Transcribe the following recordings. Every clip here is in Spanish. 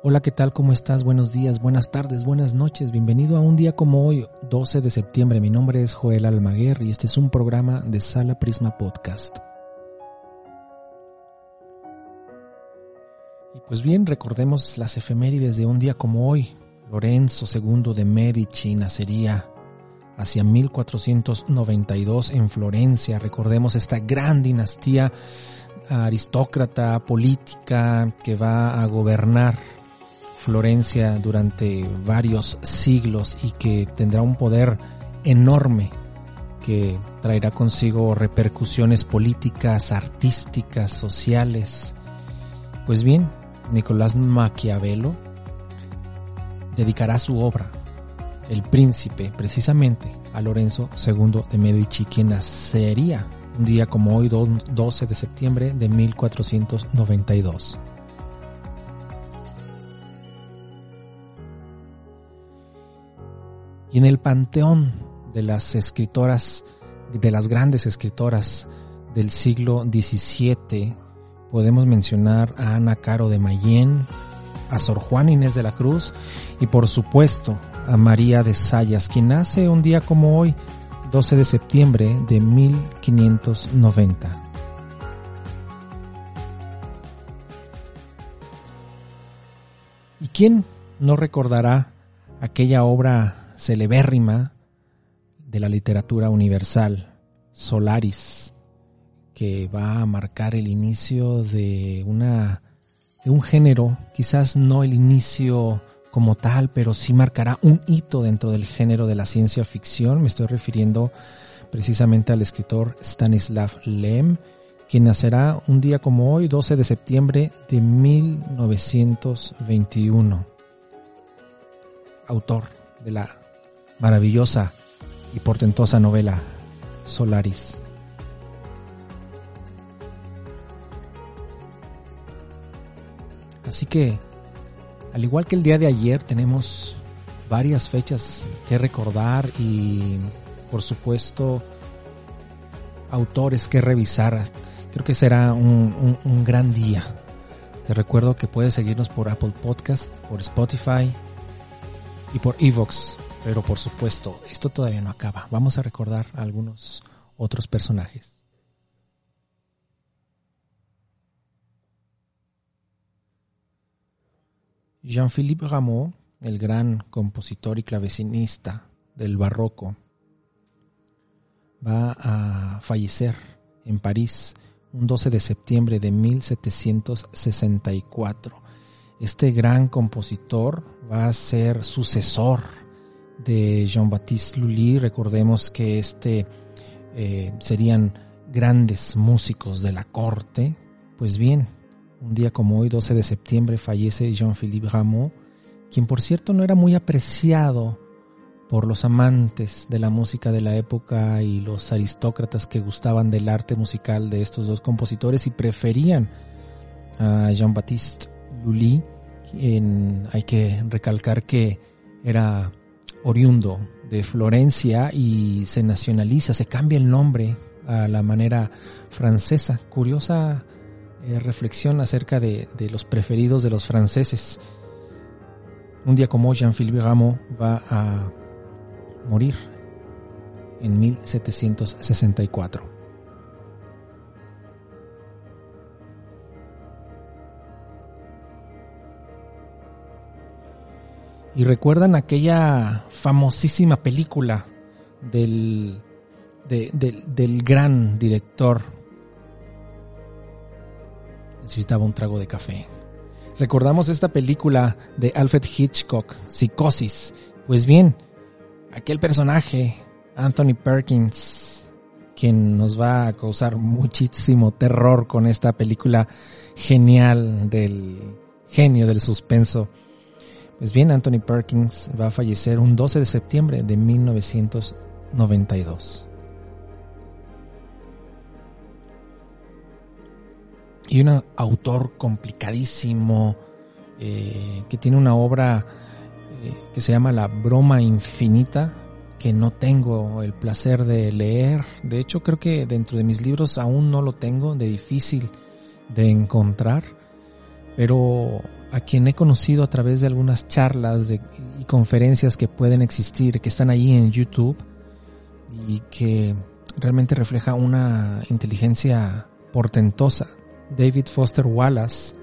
Hola, ¿qué tal? ¿Cómo estás? Buenos días, buenas tardes, buenas noches. Bienvenido a un día como hoy, 12 de septiembre. Mi nombre es Joel Almaguer y este es un programa de Sala Prisma Podcast. Y pues bien, recordemos las efemérides de un día como hoy. Lorenzo II de Medici nacería hacia 1492 en Florencia. Recordemos esta gran dinastía aristócrata política que va a gobernar Florencia durante varios siglos y que tendrá un poder enorme que traerá consigo repercusiones políticas, artísticas, sociales. Pues bien, Nicolás Maquiavelo dedicará su obra, El Príncipe, precisamente a Lorenzo II de Medici, quien nacería un día como hoy, 12 de septiembre de 1492. Y en el panteón de las escritoras, de las grandes escritoras del siglo XVII, podemos mencionar a Ana Caro de Mayén, a Sor Juana Inés de la Cruz y por supuesto a María de Sayas, quien nace un día como hoy, 12 de septiembre de 1590. ¿Y quién no recordará aquella obra celebérrima de la literatura universal, Solaris, que va a marcar el inicio de una de un género, quizás no el inicio como tal, pero sí marcará un hito dentro del género de la ciencia ficción. Me estoy refiriendo precisamente al escritor Stanislav Lem, quien nacerá un día como hoy, 12 de septiembre de 1921. Autor de la maravillosa y portentosa novela Solaris. Así que, al igual que el día de ayer, tenemos varias fechas que recordar y, por supuesto, autores que revisar. Creo que será un, gran día. Te recuerdo que puedes seguirnos por Apple Podcast, por Spotify y por Evox. Pero por supuesto, esto todavía no acaba. Vamos a recordar algunos otros personajes. Jean-Philippe Rameau, el gran compositor y clavecinista del barroco, va a fallecer en París un 12 de septiembre de 1764. Este gran compositor va a ser sucesor de Jean-Baptiste Lully. Recordemos que este eh, serían grandes músicos de la corte. Pues bien, un día como hoy, 12 de septiembre, fallece Jean-Philippe Rameau, quien por cierto no era muy apreciado por los amantes de la música de la época y los aristócratas que gustaban del arte musical de estos dos compositores y preferían a Jean-Baptiste Lully. Quien hay que recalcar que era oriundo de Florencia y se nacionaliza, se cambia el nombre a la manera francesa. Curiosa eh, reflexión acerca de, de, los preferidos de los franceses. Un día como Jean-Philippe Rameau va a morir en 1764. Y recuerdan aquella famosísima película del, del gran director. Necesitaba un trago de café. Recordamos esta película de Alfred Hitchcock, Psicosis. Pues bien, aquel personaje, Anthony Perkins, quien nos va a causar muchísimo terror con esta película genial del genio del suspenso pues bien, Anthony Perkins va a fallecer un 12 de septiembre de 1992. Y un autor complicadísimo eh, que tiene una obra eh, que se llama La Broma Infinita, que no tengo el placer de leer. De hecho, creo que dentro de mis libros aún no lo tengo, de difícil de encontrar. Pero a quien he conocido a través de algunas charlas de, y conferencias que pueden existir, que están ahí en YouTube y que realmente refleja una inteligencia portentosa. David Foster Wallace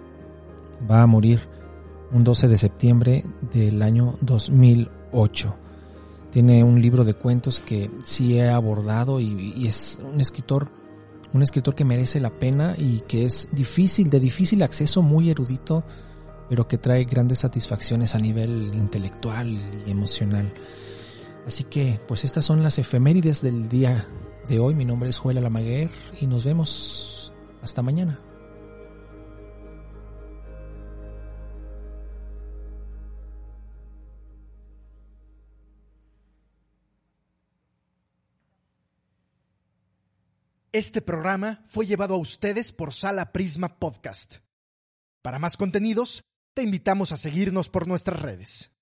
va a morir un 12 de septiembre del año 2008. Tiene un libro de cuentos que sí he abordado y, y es un escritor un escritor que merece la pena y que es difícil, de difícil acceso, muy erudito, pero que trae grandes satisfacciones a nivel intelectual y emocional. Así que, pues estas son las efemérides del día de hoy. Mi nombre es Joel Alamaguer y nos vemos hasta mañana. Este programa fue llevado a ustedes por Sala Prisma Podcast. Para más contenidos, te invitamos a seguirnos por nuestras redes.